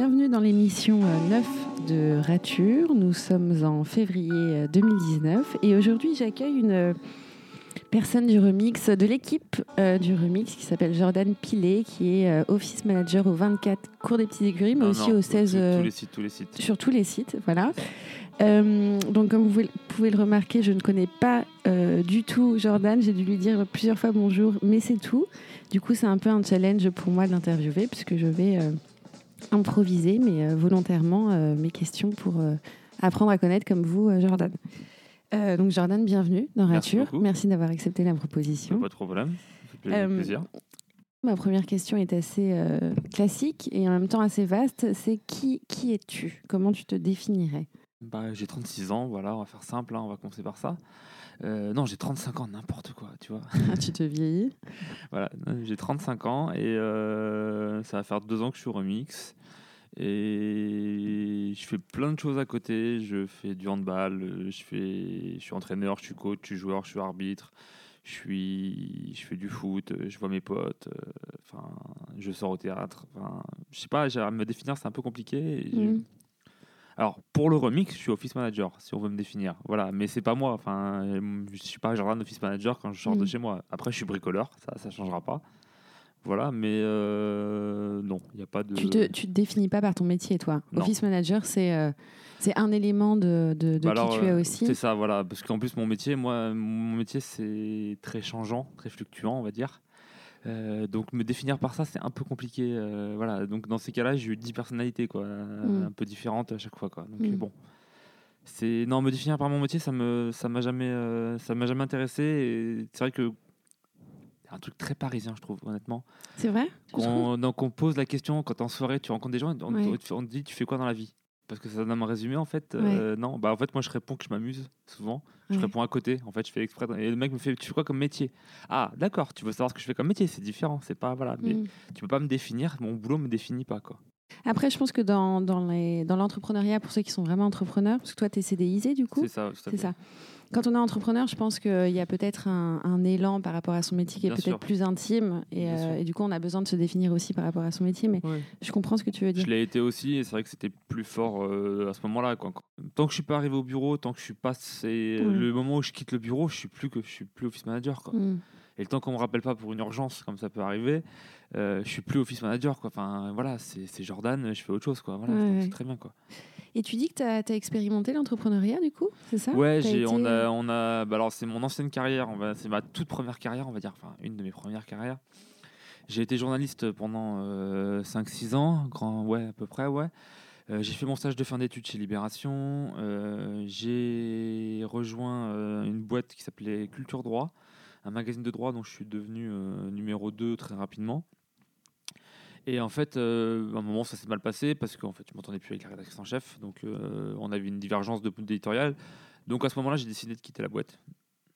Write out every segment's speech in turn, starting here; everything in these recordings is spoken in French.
Bienvenue dans l'émission 9 de Rature. Nous sommes en février 2019 et aujourd'hui j'accueille une personne du remix, de l'équipe euh, du remix qui s'appelle Jordan Pilet, qui est euh, office manager au 24 Cours des Petits Écuries, mais aussi au 16. Tous, euh, les sites, tous les sites. Sur tous les sites, voilà. donc, comme vous pouvez le remarquer, je ne connais pas du tout Jordan. J'ai dû lui dire plusieurs fois bonjour, mais c'est tout. Du coup, c'est un peu un challenge pour moi de l'interviewer, puisque je vais improviser, mais volontairement, mes questions pour apprendre à connaître comme vous, Jordan. Euh, donc Jordan, bienvenue dans Rature. Merci, d'avoir accepté la proposition. Pas de problème, euh, plaisir. Ma première question est assez euh, classique et en même temps assez vaste. C'est qui, qui es-tu? Comment tu te définirais? Bah, J'ai 36 ans, voilà, on va faire simple, hein, on va commencer par ça. Non, j'ai 35 ans, n'importe quoi, tu vois. Tu te vieillis Voilà, j'ai 35 ans et ça va faire deux ans que je suis remix. Et je fais plein de choses à côté. Je fais du handball, euh, je, fais, je suis entraîneur, je suis coach, je suis joueur, je suis arbitre. Je, suis, je fais du foot, je vois mes potes, euh, enfin, je sors au théâtre. Enfin, je sais pas, à me définir, c'est un peu compliqué. Alors, pour le remix, je suis office manager, si on veut me définir. Voilà, mais c'est pas moi. Enfin, je suis pas Jordan office manager quand je sors de mm. chez moi. Après, je suis bricoleur, ça, ça changera pas. Voilà, mais euh, non, il n'y a pas de. Tu te, te définis pas par ton métier, toi. Office manager, c'est euh, c'est un élément de, de, de bah qui tu es euh, aussi. C'est ça, voilà. Parce qu'en plus, mon métier, moi, mon métier, c'est très changeant, très fluctuant, on va dire. Donc me définir par ça, c'est un peu compliqué. voilà. Donc dans ces cas-là, j'ai eu 10 personnalités, quoi, mm. un peu différentes à chaque fois, quoi. Donc mm. bon. C'est non, me définir par mon métier, ça me ça m'a jamais ça m'a jamais intéressé. C'est vrai que un truc très parisien, je trouve, honnêtement. C'est vrai? Donc, on pose la question quand en soirée, tu rencontres des gens, on, te dit Tu fais quoi dans la vie? Parce que ça donne un résumé, en fait. Euh, non, bah, en fait, moi, je réponds que je m'amuse souvent. Je réponds à côté. En fait, je fais exprès. Et le mec me fait Tu fais quoi comme métier? Ah, d'accord, tu veux savoir ce que je fais comme métier, c'est différent. C'est pas. Voilà. Mais mm. tu peux pas me définir. Mon boulot me définit pas, quoi. Après, je pense que dans, dans l'entrepreneuriat, dans pour ceux qui sont vraiment entrepreneurs, parce que toi, tu es CDIsé du coup. C'est ça, c'est ça. Quand on est entrepreneur, je pense qu'il y a peut-être un, élan par rapport à son métier qui est peut-être plus intime. Euh, et, du coup, on a besoin de se définir aussi par rapport à son métier. Mais je comprends ce que tu veux dire. Je l'ai été aussi. Et c'est vrai que c'était plus fort euh, à ce moment-là. Tant que je suis pas arrivé au bureau, tant que je suis pas. C'est le moment où je quitte le bureau, je suis plus, que, je suis plus office manager. Quoi. Mm. Et le temps qu'on me rappelle pas pour une urgence, comme ça peut arriver, euh, je suis plus office manager. Quoi. Enfin, voilà, c'est Jordan, je fais autre chose. Quoi. Voilà, c'est très bien. Quoi. Et tu dis que tu as, expérimenté l'entrepreneuriat, du coup C'est ça? Ouais, j'ai, on a. On a bah alors, c'est mon ancienne carrière, c'est ma toute première carrière, on va dire, enfin, une de mes premières carrières. J'ai été journaliste pendant 5-6 euh, ans, grand, ouais, à peu près, ouais. Euh, j'ai fait mon stage de fin d'études chez Libération. Euh, j'ai rejoint une boîte qui s'appelait Culture Droit, un magazine de droit dont je suis devenu numéro 2 très rapidement. Et en fait, euh, à un moment, ça s'est mal passé parce qu'en fait, je m'entendais plus avec la rédactrice en chef. Donc, euh, on avait une divergence de d'éditorial. Donc, à ce moment-là, j'ai décidé de quitter la boîte,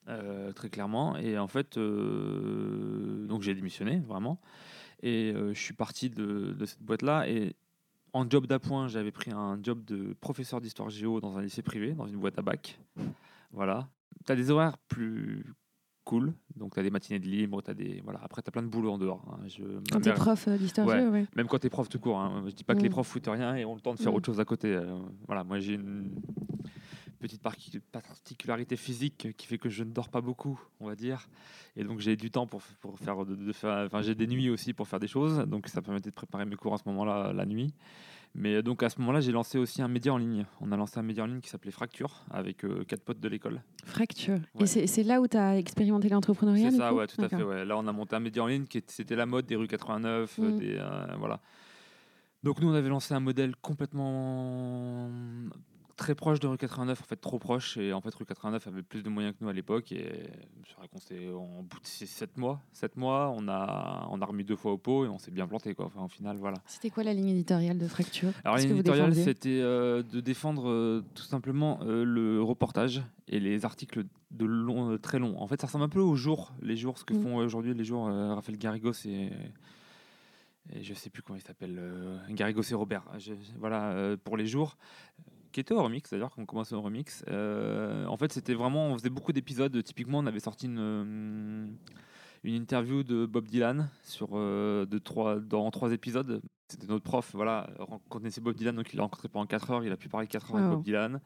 euh, très clairement. Et en fait, donc j'ai démissionné, vraiment. Et je suis parti de, de cette boîte-là. Et en job d'appoint, j'avais pris un job de professeur d'histoire géo dans un lycée privé, dans une boîte à bac. Voilà. Tu as des horaires plus cool. Donc, tu as des matinées de libre, as des... voilà. après, tu as plein de boulot en dehors. Hein. Je... Quand tu es prof euh, d'histoire ouais. Même quand tu es prof tout court. Hein. Je dis pas que les mm. profs foutent rien et ont le temps de faire mm. autre chose à côté. Euh, voilà, moi, j'ai une petite particularité physique qui fait que je ne dors pas beaucoup, on va dire. Et donc, j'ai du temps pour, pour faire, de, faire. Enfin, j'ai des nuits aussi pour faire des choses. Donc, ça permettait de préparer mes cours à ce moment-là, la nuit. Mais euh, donc à ce moment-là, j'ai lancé aussi un média en ligne. On a lancé un média en ligne qui s'appelait Fracture avec euh, quatre potes de l'école. Fracture. Et c'est là où tu as expérimenté l'entrepreneuriat C'est ça, ouais, tout à fait. Ouais. Là, on a monté un média en ligne qui c'était la mode des rues 89. Mm. Des, euh, voilà. Donc nous, on avait lancé un modèle complètement très proche de rue 89, en fait trop proche. Et en fait, rue 89 avait plus de moyens que nous à l'époque. Et je me qu'on s'est en bout de 7 mois. 7 mois, on a, on a remis deux fois au pot et on s'est bien planté. Quoi. Enfin, au final, voilà. C'était quoi la ligne éditoriale de Fracture? Alors, la ligne éditoriale, c'était euh, de défendre euh, tout simplement euh, le reportage et les articles de long, très longs. En fait, ça ressemble un peu aux jours, les jours, ce que mm. font aujourd'hui les jours Raphaël Garrigos et. Et je sais plus comment il s'appelle, Garrigos et Robert. voilà, pour les jours qui était au remix d'ailleurs, quand on commençait au remix. Euh, en fait, c'était vraiment, on faisait beaucoup d'épisodes. Typiquement, on avait sorti une, une interview de Bob Dylan sur euh, de trois, dans trois épisodes. C'était notre prof, voilà, connaissait Bob Dylan, donc il l'a rencontré pendant 4 heures, il a pu parler 4 heures avec. Bob Dylan.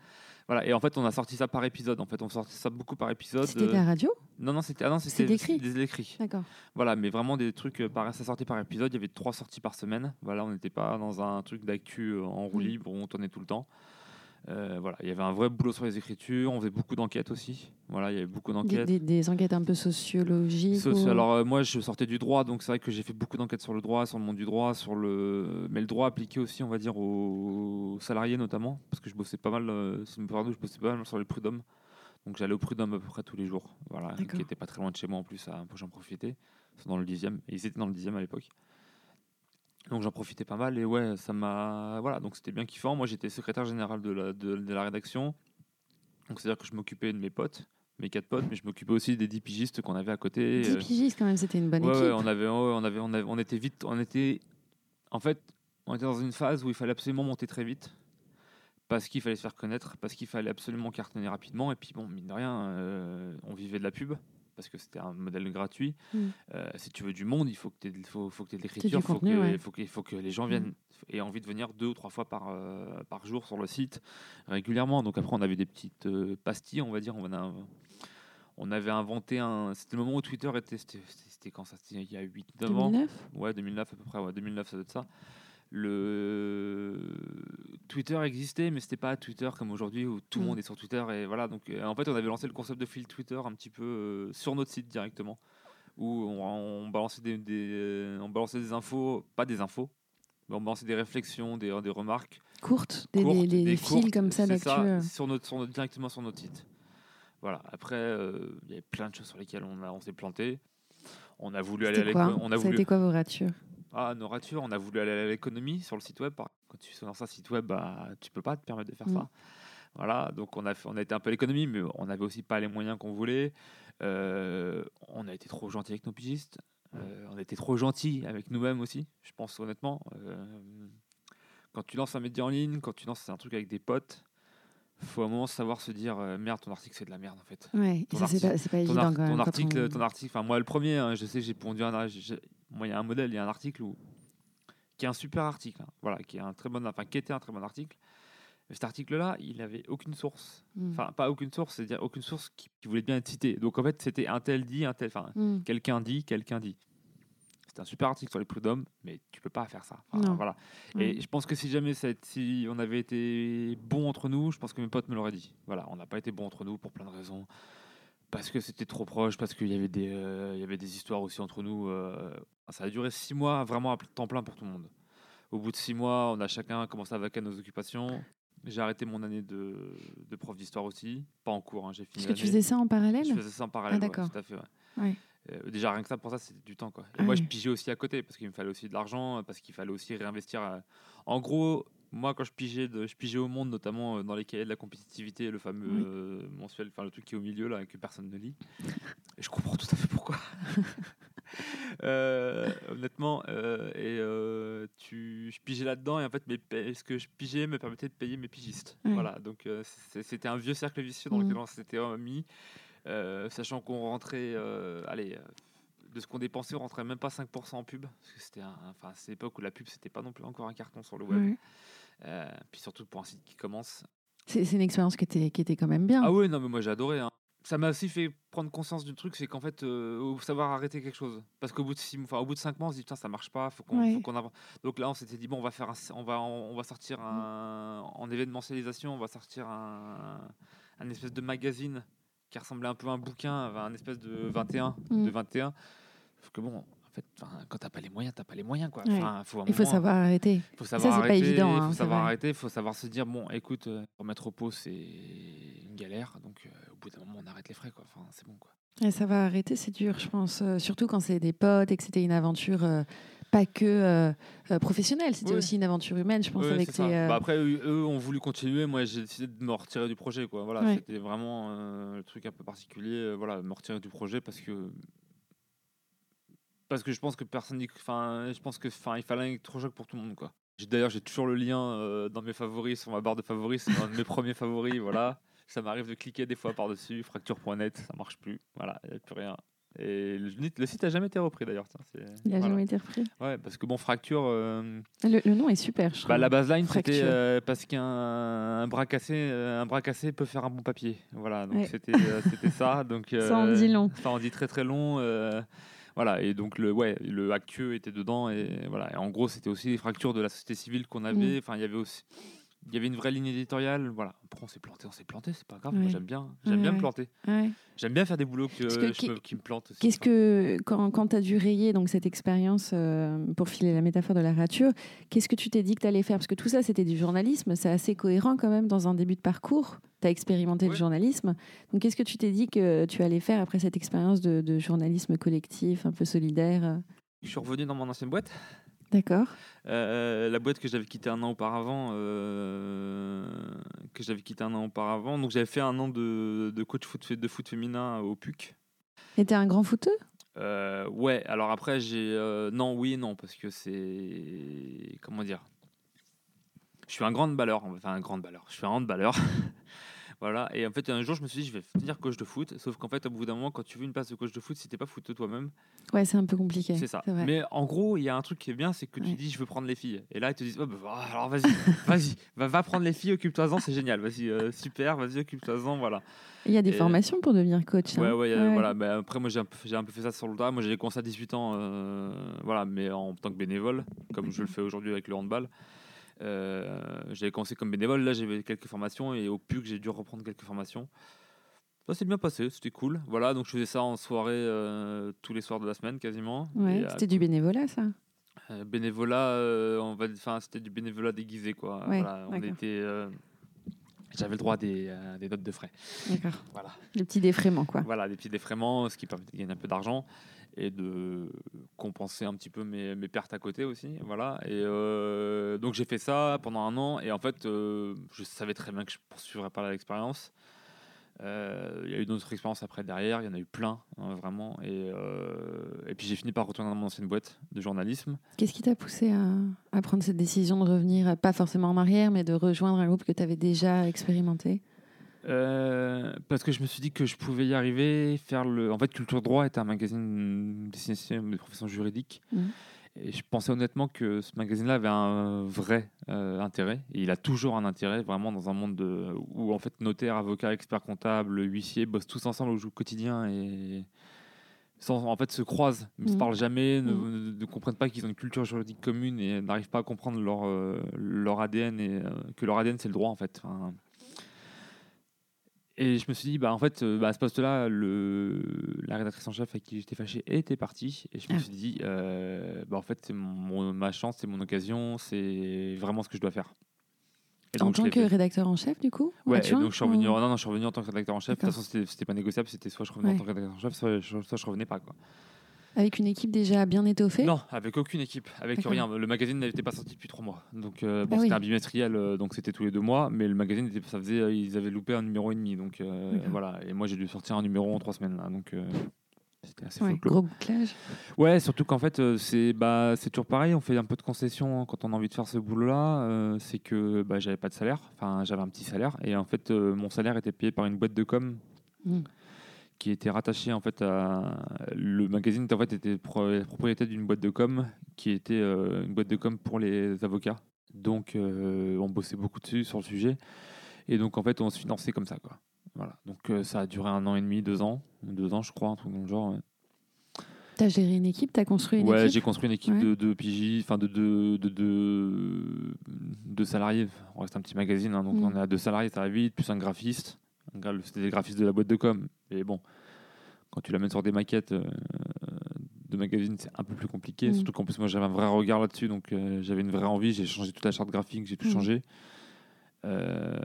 Voilà, et en fait, on a sorti ça par épisode. En fait, on sortait ça beaucoup par épisode. C'était de la radio? Non, non, c'était ah non, c'était des écrits. D'accord. Voilà, mais vraiment des trucs, euh, par, ça sortait par épisode. Il y avait trois sorties par semaine. Voilà, on n'était pas dans un truc d'actu euh, en roue libre où on tournait tout le temps. Euh, voilà, il y avait un vrai boulot sur les écritures. On faisait beaucoup d'enquêtes aussi. Voilà, il y avait beaucoup d'enquêtes. des- des enquêtes un peu sociologiques Soci- ou- Alors euh, moi je sortais du droit, donc c'est vrai que j'ai fait beaucoup d'enquêtes sur le droit, sur le monde du droit, sur le mais le droit appliqué aussi, on va dire aux salariés notamment, parce que je bossais pas mal, euh, où je bossais pas mal sur les prud'hommes, donc j'allais au prud'homme à peu près tous les jours, voilà, qui était pas très loin de chez moi en plus, à- j'en profitais, dans le dixième, et ils étaient dans le dixième à l'époque. Donc j'en profitais pas mal et ouais, ça m'a voilà, donc c'était bien kiffant. Moi j'étais secrétaire général de la, de, de la rédaction, donc c'est à dire que je m'occupais de mes potes, mes quatre potes, mais je m'occupais aussi des dix pigistes qu'on avait à côté. 10 euh, pigistes quand même, c'était une bonne Ouais, équipe. ouais, on avait, on avait, on avait, on était vite, on était, en fait, on était dans une phase où il fallait absolument monter très vite, parce qu'il fallait se faire connaître, parce qu'il fallait absolument cartonner rapidement, et puis bon, mine de rien, euh, on vivait de la pub, parce que c'était un modèle gratuit. Mm. Euh, si tu veux du monde, il faut que tu aies, faut, faut que t'aies de l'écriture, faut ouais. faut que, faut que les gens Mm. viennent aient envie de venir deux ou trois fois par, euh, par jour sur le site régulièrement. Donc après, on avait des petites euh, pastilles, on va dire. On, a, on avait inventé un. C'était le moment où Twitter était. C'était quand ça C'était il y a 8-9 ans? 2009 Ouais, 2009 à peu près, ouais, 2009 ça doit être ça. Le Twitter existait, mais c'était pas Twitter comme aujourd'hui où tout le Mm. monde est sur Twitter et voilà. Donc euh, en fait, on avait lancé le concept de fil Twitter un petit peu euh, sur notre site directement, où on, on balançait des, des- on balançait des infos, pas des infos, mais on balançait des réflexions, des, des remarques Courtes, des, courtes, des, des- des des fils comme ça d'actu. euh. sur notre, sur notre- directement sur notre site. Voilà. Après, euh, il y avait plein de choses sur lesquelles on, a- on s'est planté. On a voulu aller à l'école. On a Ça a voulu été quoi vos ratures? Ah, nos ratures, on a voulu aller à l'économie sur le site web. Quand tu es dans un site web, bah, tu peux pas te permettre de faire Mm. ça. Voilà, donc on a, fait- on a été un peu à l'économie, mais on n'avait aussi pas les moyens qu'on voulait. Euh, on a été trop gentil avec nos pigistes. Euh, on a été trop gentil avec nous-mêmes aussi, je pense honnêtement. Euh, quand tu lances un média en ligne, quand tu lances un truc avec des potes, faut à un moment savoir se dire euh, merde, ton article c'est de la merde en fait Ouais, et Ton ça c'est pas, pas ton, évident quand même. ton article, on- ton article, enfin moi le premier, hein, je sais, j'ai pondu un, j'ai- moi il y a un modèle, il y a un article où, qui est un super article, hein, voilà, qui est un très bon, enfin qui était un très bon article. Cet article-là, il avait aucune source, Mm. enfin pas aucune source, c'est-à-dire aucune source qui, qui voulait bien être citée. Donc en fait, c'était un tel dit, un tel, enfin Mm. quelqu'un dit, quelqu'un dit. C'est un super article sur les prud'hommes, mais tu peux pas faire ça. Enfin, voilà. Ouais. Et je pense que si jamais si on avait été bon entre nous, je pense que mes potes me l'auraient dit. Voilà, on n'a pas été bon entre nous pour plein de raisons. Parce que c'était trop proche, parce qu'il y avait des, euh, il y avait des histoires aussi entre nous. euh, ça a duré six mois, vraiment à temps plein pour tout le monde. Au bout de six mois, on a chacun commencé à vaquer à nos occupations. J'ai arrêté mon année de, de prof d'histoire aussi, pas en cours. hein, j'ai fini. Est-ce que tu l'année. faisais ça en parallèle? Je faisais ça en parallèle, ouais, d'accord. tout à fait. ouais. Ouais. Euh, déjà, rien que ça, pour ça, c'était du temps. Quoi. Et Ah moi, je oui. pigeais aussi à côté parce qu'il me fallait aussi de l'argent, parce qu'il fallait aussi réinvestir. En gros, moi, quand je pigeais, de, je pigeais au monde, notamment euh, dans les cahiers de la compétitivité, le fameux Oui. euh, mensuel, enfin le truc qui est au milieu, là, que personne ne lit. Et je comprends tout à fait pourquoi. Euh, honnêtement, euh, et tu, je pigeais là-dedans, et en fait, mes ce que je pigeais me permettait de payer mes pigistes. Voilà, donc c'était un vieux cercle vicieux dans Mhm. lequel on s'était mis. Sachant qu'on rentrait, allez, de ce qu'on dépensait, on rentrait même pas 5% en pub, parce que c'était, enfin, c'est l'époque où la pub c'était pas non plus encore un carton sur le web. Euh, puis surtout pour un site qui commence. C'est une expérience qui était, qui était quand même bien. Ah ouais, non mais moi j'ai adoré. hein. Ça m'a aussi fait prendre conscience du truc, c'est qu'en fait, euh, savoir arrêter quelque chose. Parce qu'au bout de six, mois- enfin, au bout de cinq mois, on se dit putain ça marche pas, faut qu'on, Ouais. avance. Donc là, on s'était dit bon, on va faire, un, on va, on va sortir un, en événementialisation, on va sortir un, un espèce de magazine qui ressemblait un peu à un bouquin, un espèce de 21, Mm. de 21. Sauf que bon, en fait, quand t'as pas les moyens, t'as pas les moyens quoi. Ouais. Faut Il faut moment- savoir arrêter. faut savoir c'est pas évident, Il hein, faut savoir vrai. arrêter, il faut savoir se dire bon, écoute, euh, remettre au pot, c'est une galère, donc euh, au bout d'un moment, on arrête les frais, quoi. Enfin, c'est bon, quoi. Et ça va arrêter, c'est dur, je pense. euh, surtout quand c'est des potes et que c'était une aventure pas que euh, euh, professionnelle, c'était aussi une aventure humaine, je pense, avec ça. les. euh, Bah, après, eux, eux ont voulu continuer. Moi, j'ai décidé de me retirer du projet, quoi. Voilà, Ouais. c'était vraiment le truc un peu particulier. voilà, me retirer du projet parce que parce que je pense que personne, n'y- enfin, je pense que, enfin, il fallait un électrochoc pour tout le monde, quoi. D'ailleurs, j'ai toujours le lien euh, dans mes favoris, sur ma barre de favoris, c'est un de mes premiers favoris, voilà. Ça m'arrive de cliquer des fois par-dessus, fracture.net, ça marche plus, voilà, il n'y a plus rien. Et le, le site n'a jamais été repris d'ailleurs. Il n'a voilà. jamais été repris. Ouais, parce que bon, fracture. euh, Le, le nom est super, je bah, la baseline, c'était euh, parce qu'un un bras cassé, euh, un bras cassé peut faire un bon papier. Voilà, donc Ouais. c'était euh, c'était ça. Donc Ça en dit long. Ça en dit très très long. Voilà, et donc le ouais, le était dedans et voilà. Et en gros, c'était aussi les fractures de la société civile qu'on avait. Mm. Enfin, il y avait aussi. Il y avait une vraie ligne éditoriale, voilà. Après, on s'est planté, on s'est planté, c'est pas grave. Moi, j'aime bien, j'aime bien Ouais. me planter. J'aime bien faire des boulots que, Parce que je qu'est- me- qui me plantent. Qu'est-ce que, quand, quand tu as dû rayer donc, cette expérience, euh, pour filer la métaphore de la rature, qu'est-ce que tu t'es dit que tu allais faire? Parce que tout ça, c'était du journalisme, c'est assez cohérent quand même dans un début de parcours. Tu as expérimenté le journalisme. Donc, qu'est-ce que tu t'es dit que tu allais faire après cette expérience de, de journalisme collectif, un peu solidaire Je suis revenu dans mon ancienne boîte. D'accord. Euh, la boîte que j'avais quittée un an auparavant, euh, que j'avais quitté un an auparavant. Donc j'avais fait un an de, de coach foot, de foot féminin au PUC. Et t'es un grand footeux? Euh, ouais, alors après j'ai non, oui et non parce que c'est comment dire? Je suis un grand balleur, enfin un grand balleur. Je suis un handballeur. voilà. Et en fait, un jour, je me suis dit, je vais devenir coach de foot. Sauf qu'en fait, au bout d'un moment, quand tu veux une place de coach de foot, si t'es pas footeux toi-même, Ouais, c'est un peu compliqué. c'est ça. Mais en gros, il y a un truc qui est bien, c'est que tu Ouais. dis, je veux prendre les filles. Et là, ils te disent, oh, bah, alors vas-y, vas-y, va, va prendre les filles, occupe-toi-en, c'est génial. Vas-y, euh, super, vas-y, occupe-toi-en, voilà. Il y a des Et- formations pour devenir coach. hein. Ouais, ouais, voilà. Mais après, moi, j'ai un, un peu fait ça sur le tas. Moi, j'ai commencé à 18 ans, euh, voilà, mais en tant que bénévole, comme je le fais aujourd'hui avec le handball. Euh, j'avais commencé comme bénévole, là j'avais quelques formations et au PUC j'ai dû reprendre quelques formations. Ça s'est bien passé, c'était cool. Voilà, donc je faisais ça en soirée euh, tous les soirs de la semaine quasiment. Ouais, euh, C'était du bénévolat, ça? Euh, bénévolat, euh, on va, enfin c'était du bénévolat déguisé quoi. Ouais, Voilà, on était, j'avais le droit à des, des notes de frais. D'accord. Voilà. Le petit défraiement, quoi. Voilà, des petits défraiements, ce qui permet de gagner un peu d'argent et de compenser un petit peu mes, pertes à côté aussi. Voilà. Et euh, donc j'ai fait ça pendant un an et en fait, euh, je savais très bien que je poursuivrais pas l'expérience. Euh, Il y a eu d'autres expériences après derrière, il y en a eu plein, hein, vraiment. Et, et puis j'ai fini par retourner dans mon ancienne boîte de journalisme. Qu'est-ce qui t'a poussé à, à prendre cette décision de revenir, pas forcément en arrière, mais de rejoindre un groupe que tu avais déjà expérimenté? Euh, parce que je me suis dit que je pouvais y arriver, faire le. En fait, Culture Droit était un magazine destiné aux professions juridiques. Mhm. Et je pensais honnêtement que ce magazine-là avait un vrai euh, intérêt. Et il a toujours un intérêt, vraiment, dans un monde de, où, en fait, notaires, avocats, experts comptables, huissiers bossent tous ensemble au quotidien et. Sans, en fait, se croisent, ne se Mhm. parlent jamais, ne, ne- ne comprennent pas qu'ils ont une culture juridique commune et n'arrivent pas à comprendre leur, euh, leur ADN et euh, que leur ADN c'est le droit en fait. Enfin, et je me suis dit, bah, en fait, euh, bah, à ce poste-là, le, la rédactrice en chef avec qui j'étais fâché était partie. Et je me Ah. suis dit, euh, bah, en fait, c'est mon, ma chance, c'est mon occasion, c'est vraiment ce que je dois faire. Et En donc, tant que fait. rédacteur en chef, du coup Ouais, et donc je suis revenu, ou- non, non, je suis revenu en tant que rédacteur en chef. De toute façon, c'était c'était pas négociable, c'était soit je revenais Ouais. en tant que rédacteur en chef, soit, je- soit je revenais pas. Quoi. Avec une équipe déjà bien étoffée Non, avec aucune équipe, avec rien. Le magazine n'était pas sorti depuis trois mois. Donc, euh, bon, Ah oui. c'était un bimestriel, euh, donc c'était tous les deux mois, mais le magazine, était, ça faisait, euh, ils avaient loupé un numéro et demi. Donc voilà, et moi j'ai dû sortir un numéro en trois semaines. Là, donc c'était assez Ouais. Gros bouclage. Ouais, surtout qu'en fait, c'est bah, c'est toujours pareil. On fait un peu de concession hein, quand on a envie de faire ce boulot-là. euh, c'est que bah, j'avais pas de salaire. Enfin, j'avais un petit salaire. Et en fait, euh, mon salaire était payé par une boîte de com Mm. Qui était rattachée en fait à. Le magazine en fait, était propriété d'une boîte de com qui était euh, une boîte de com pour les avocats. Donc, euh, on bossait beaucoup dessus sur le sujet. Et donc, en fait, on se finançait comme ça. Quoi. Voilà. Donc, euh, ça a duré un an et demi, deux ans. Deux ans, je crois, un truc dans le genre. ouais. T'as géré une équipe, t'as construit une Ouais, équipe? j'ai construit une équipe Ouais. de, de PJ, enfin de deux de, de, de salariés. On reste un petit magazine, hein, donc Mm. on est à deux salariés, ça va vite, plus un graphiste. C'était des graphistes de la boîte de com. Et bon, quand tu l'amènes sur des maquettes euh, de magazines, c'est un peu plus compliqué. Mm. Surtout qu'en plus, moi, j'avais un vrai regard là-dessus, donc euh, j'avais une vraie envie. J'ai changé toute la charte graphique, j'ai tout Mm. changé. Euh,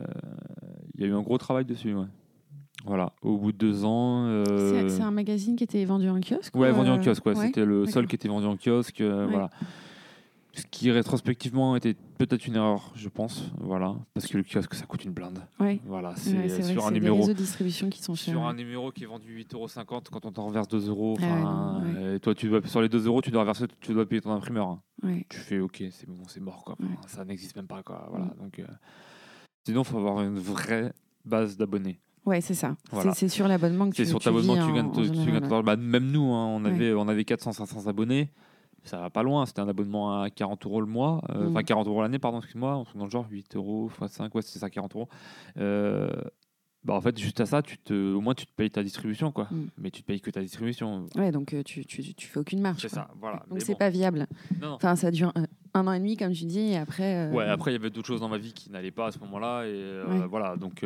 Il y a eu un gros travail dessus, ouais. Voilà, au bout de deux ans. euh, C'est un magazine qui était vendu en kiosque Ouais, ou, vendu en kiosque, ouais. ouais, C'était le seul qui était vendu en kiosque. euh, Ouais. Voilà. Ce qui rétrospectivement était peut-être une erreur, je pense. Voilà. Parce que le kiosque, ça coûte une blinde. Ouais. Voilà. C'est Ouais, vrai sur que un c'est des numéro. réseaux de distribution qui sont chers. Sur un numéro qui est vendu 8,50€ quand on t'en reverse 2 euros. Ah ouais, toi, tu dois, sur les 2 euros, tu dois reverser, tu dois payer ton imprimeur. hein. Tu fais OK, c'est bon, c'est mort. Quoi. Enfin. Ça n'existe même pas. Quoi. Voilà. Donc, euh, Sinon, il faut avoir une vraie base d'abonnés. Ouais, c'est ça. Voilà. C'est- sur l'abonnement que tu C'est sur tu ta abonnement vis que tu gagnes. en bah, même nous, hein, on avait, on avait 400-500 abonnés. Ça va pas loin. C'était un abonnement à 40 euros le mois. euh, Mm. Enfin, 40 euros l'année, pardon, excuse-moi. Dans le genre 8 euros x 5, ouais, c'est ça, 40 euros. Euh, bah, en fait, juste à ça, tu te, au moins, tu te payes ta distribution. quoi. Mm. Mais tu te payes que ta distribution. Ouais, donc euh, tu, tu, tu fais aucune marge. C'est ça, voilà. Donc c'est bon. pas viable. Non, non. Enfin, ça dure un, un an et demi, comme tu dis, et après. euh, Ouais, après, il y avait d'autres choses dans ma vie qui n'allaient pas à ce moment-là. Et Ouais. voilà, donc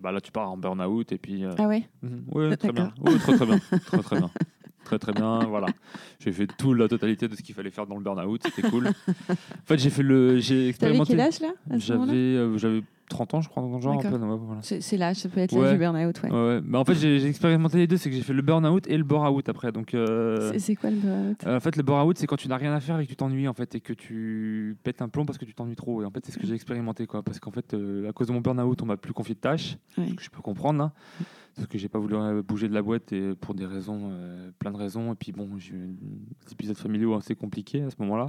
bah, là, tu pars en burn-out. Et puis. Ah ouais? Mhm. Ouais, très bien. Ouais, très très bien. Très très bien. Très très bien, voilà. J'ai fait toute la totalité de ce qu'il fallait faire dans le burn-out, c'était cool. en fait, j'ai fait le, j'ai T'avais expérimenté. quel âge là J'avais, euh, j'avais 30 ans, je crois, dans le genre. un D'accord. peu, ouais, voilà. C'est c'est l'âge, ça peut être l'âge Ouais. du burn-out, ouais. Ouais, ouais. Bah, en fait, j'ai, j'ai expérimenté les deux, c'est que j'ai fait le burn-out et le bore-out après. Donc, euh, C'est- C'est quoi le burn-out euh, en fait, le bore-out, c'est quand tu n'as rien à faire et que tu t'ennuies en fait et que tu pètes un plomb parce que tu t'ennuies trop. Et en fait, c'est ce que j'ai expérimenté, quoi. Parce qu'en fait, euh, à cause de mon burn-out, on m'a plus confié de tâches. Ouais. que je peux comprendre, hein, parce que j'ai pas voulu euh, bouger de la boîte et pour des raisons, euh, plein de raisons. Et puis bon, j'ai eu des épisodes familiaux assez compliqués à ce moment-là.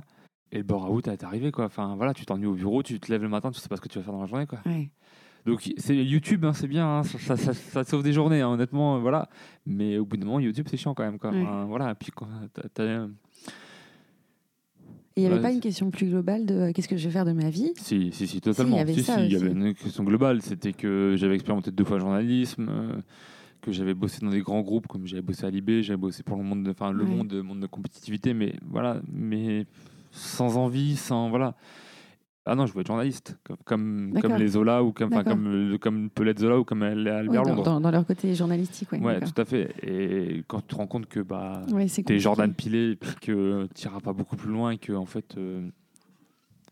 Et le bore-out est arrivé, quoi. Enfin voilà, tu t'ennuies au bureau, tu te lèves le matin, tu sais pas ce que tu vas faire dans la journée, quoi. Ouais. Donc c'est YouTube, hein, c'est bien, hein, ça, ça, ça- ça te sauve des journées, hein, honnêtement, euh, voilà. Mais au bout d'un moment, YouTube, c'est chiant quand même, quoi. Ouais. Voilà, et puis quand t'as- t'as- Et il n'y avait Ouais, pas une question plus globale de euh, qu'est-ce que je vais faire de ma vie? Si, si, si, totalement. il y avait Si, ça si, il y aussi. avait une question globale. C'était que j'avais expérimenté deux fois le journalisme, euh, que j'avais bossé dans des grands groupes, comme j'avais bossé à Libé, j'avais bossé pour le monde, de, enfin le Ouais. monde, monde de compétitivité, mais voilà, mais sans envie, sans voilà. Ah non, je voulais être journaliste, comme, comme, les Zola ou comme, comme, comme Pellet Zola ou comme Albert dans, Londres. dans- dans leur côté journalistique, ouais. ouais, tout à fait. Et quand tu te rends compte que bah, Ouais, t'es. Jordan Pilé et puis que tu n'iras pas beaucoup plus loin et que en fait euh,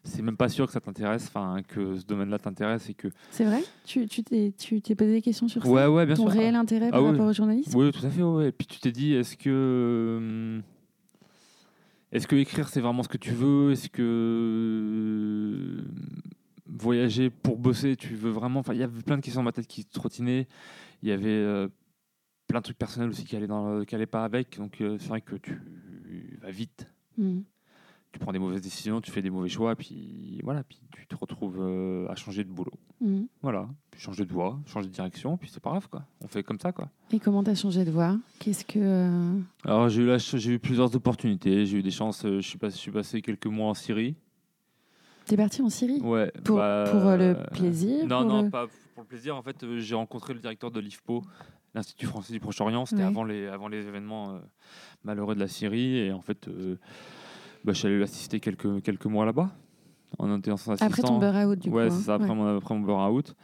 c'est même pas sûr que ça t'intéresse, enfin que ce domaine-là t'intéresse et que C'est vrai? Tu t'es tu t'es posé des questions sur ça? Ouais bien Ton sûr. réel intérêt par Ah oui. rapport au journalisme? Oui, tout à fait. Ouais. Et puis tu t'es dit, est-ce que euh, est-ce que écrire c'est vraiment ce que tu veux? Est-ce que euh, voyager pour bosser, tu veux vraiment? Enfin, il y avait plein de questions dans ma tête qui trottinaient. Il y avait euh, plein de trucs personnels aussi qui allaient dans, qui allaient pas avec. Donc euh, c'est vrai que tu vas vite. Hmm. Tu prends des mauvaises décisions, tu fais des mauvais choix, puis voilà, puis tu te retrouves euh, à changer de boulot. Hmm. Voilà, puis changer de voie, changer de direction, puis c'est pas grave quoi. On fait comme ça quoi. Et comment t'as changé de voix? Qu'est-ce que euh, Alors j'ai eu, la ch- j'ai eu plusieurs opportunités, j'ai eu des chances, euh, je suis, passé, je suis passé quelques mois en Syrie. t'es parti en Syrie? Ouais, Pour- bah, pour, euh, le plaisir, Non, non, le- pas pour le plaisir. En fait, euh, j'ai rencontré le directeur de l'IFPO, l'Institut français du Proche-Orient. C'était Ouais. avant, les, avant les événements euh, malheureux de la Syrie. Et en fait, euh, bah, je suis allé l'assister quelques, quelques mois là-bas, en. Après ton burn-out, du ouais, coup. c'est hein. ça, après, Ouais. mon, après mon burn-out.